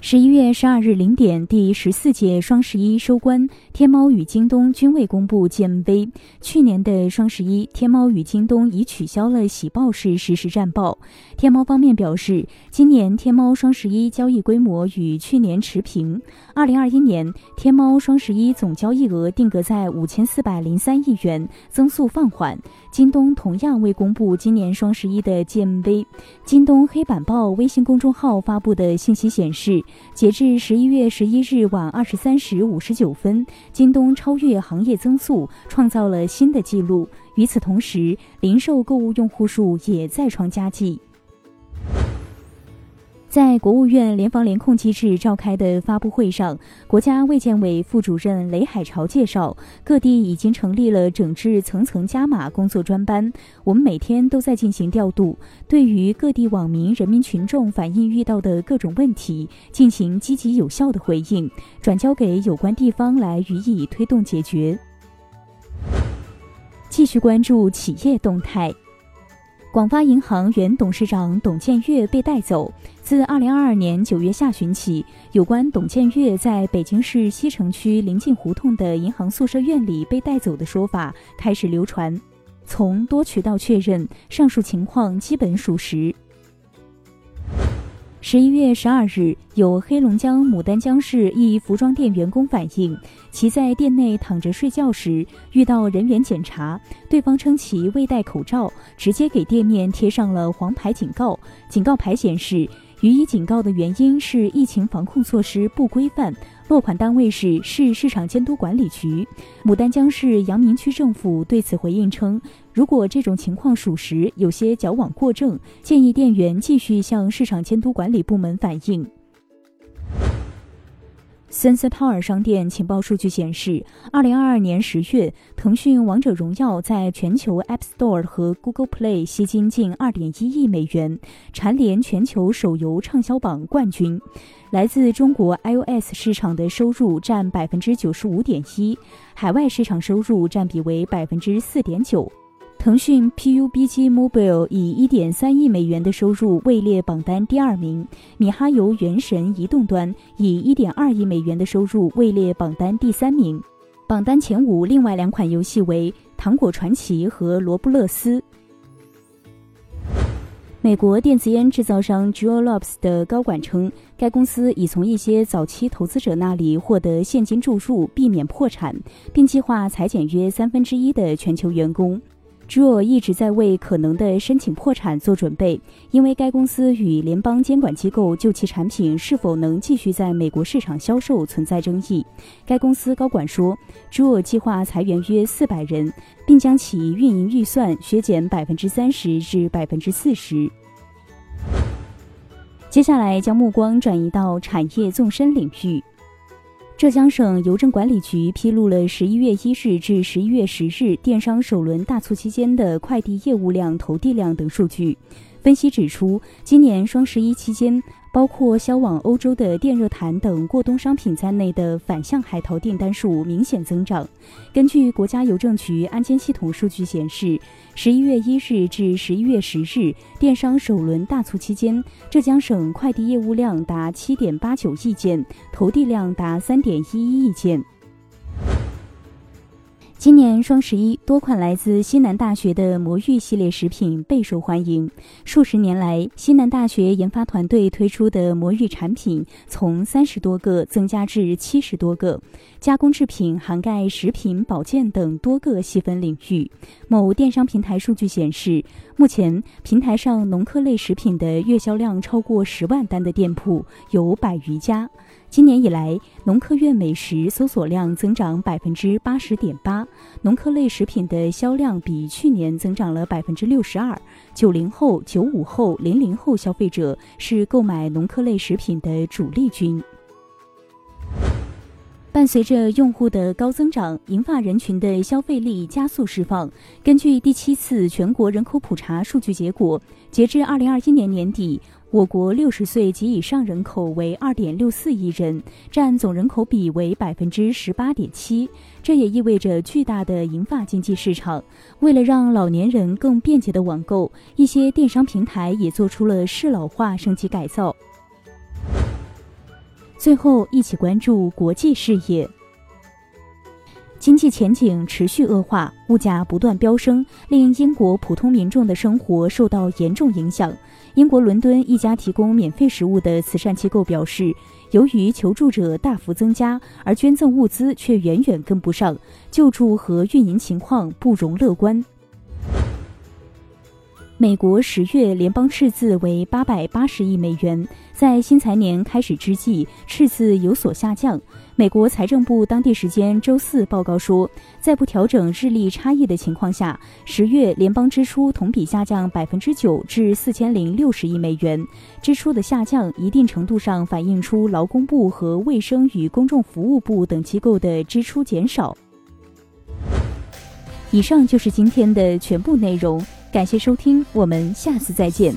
十一月十二日零点，第十四届双十一收官，天猫与京东均未公布 GMV。去年的双十一，天猫与京东已取消了喜报式实时战报。天猫方面表示，今年天猫双十一交易规模与去年持平。二零二一年，天猫双十一总交易额定格在五千四百零三亿元，增速放缓。京东同样未公布今年双十一的 GMV。京东黑板报微信公众号发布的信息显示。截至十一月十一日晚二十三时五十九分，京东超越行业增速，创造了新的纪录。与此同时，零售购物用户数也再创佳绩。在国务院联防联控机制召开的发布会上，国家卫健委副主任雷海潮介绍，各地已经成立了整治层层加码工作专班，我们每天都在进行调度，对于各地网民、人民群众反映遇到的各种问题，进行积极有效的回应，转交给有关地方来予以推动解决。继续关注企业动态。广发银行原董事长董建岳被带走。自二零二二年九月下旬起，有关董建岳在北京市西城区临近胡同的银行宿舍院里被带走的说法开始流传。从多渠道确认，上述情况基本属实。十一月十二日，有黑龙江牡丹江市一服装店员工反映，其在店内躺着睡觉时遇到人员检查，对方称其未戴口罩，直接给店面贴上了黄牌警告。警告牌显示，予以警告的原因是疫情防控措施不规范。落款单位是市市场监督管理局。牡丹江市阳明区政府对此回应称，如果这种情况属实，有些矫枉过正，建议店员继续向市场监督管理部门反映。Sensor Tower 商店情报数据显示，二零二二年十月，腾讯《王者荣耀》在全球 App Store 和 Google Play 吸金近二点一亿美元，蝉联全球手游畅销榜冠军。来自中国 iOS 市场的收入占百分之九十五点一，海外市场收入占比为百分之四点九。腾讯 PUBG Mobile 以一点三亿美元的收入位列榜单第二名，米哈游原神移动端以一点二亿美元的收入位列榜单第三名。榜单前五另外两款游戏为《糖果传奇》和《罗布勒斯》。美国电子烟制造商 Juul Labs 的高管称，该公司已从一些早期投资者那里获得现金注入，避免破产，并计划裁减约三分之一的全球员工。Juul 一直在为可能的申请破产做准备，因为该公司与联邦监管机构就其产品是否能继续在美国市场销售存在争议。该公司高管说，Juul 计划裁员约四百人，并将其运营预算削减百分之三十至百分之四十。接下来将目光转移到产业纵深领域。浙江省邮政管理局披露了十一月一日至十一月十日电商首轮大促期间的快递业务量、投递量等数据。分析指出，今年双十一期间。包括销往欧洲的电热毯等过冬商品在内的反向海淘订单数明显增长。根据国家邮政局安监系统数据显示，十一月一日至十一月十日电商首轮大促期间，浙江省快递业务量达七点八九亿件，投递量达三点一一亿件。今年双十一，多款来自西南大学的魔芋系列食品备受欢迎。数十年来，西南大学研发团队推出的魔芋产品从三十多个增加至七十多个，加工制品涵盖食品、保健等多个细分领域。某电商平台数据显示，目前平台上农科类食品的月销量超过十万单的店铺有百余家。今年以来，农科院美食搜索量增长百分之八十点八，农科类食品的销量比去年增长了百分之六十二。九零后、九五后、零零后消费者是购买农科类食品的主力军。伴随着用户的高增长，银发人群的消费力加速释放。根据第七次全国人口普查数据结果，截至二零二一年年底，我国六十岁及以上人口为二点六四亿人，占总人口比为百分之十八点七。这也意味着巨大的银发经济市场。为了让老年人更便捷的网购，一些电商平台也做出了适老化升级改造。最后，一起关注国际视野。经济前景持续恶化，物价不断飙升，令英国普通民众的生活受到严重影响。英国伦敦一家提供免费食物的慈善机构表示，由于求助者大幅增加，而捐赠物资却远远跟不上，救助和运营情况不容乐观。美国十月联邦赤字为八百八十亿美元，在新财年开始之际，赤字有所下降。美国财政部当地时间周四报告说，在不调整日历差异的情况下，十月联邦支出同比下降百分之九至四千零六十亿美元。支出的下降一定程度上反映出劳工部和卫生与公众服务部等机构的支出减少。以上就是今天的全部内容。感谢收听，我们下次再见。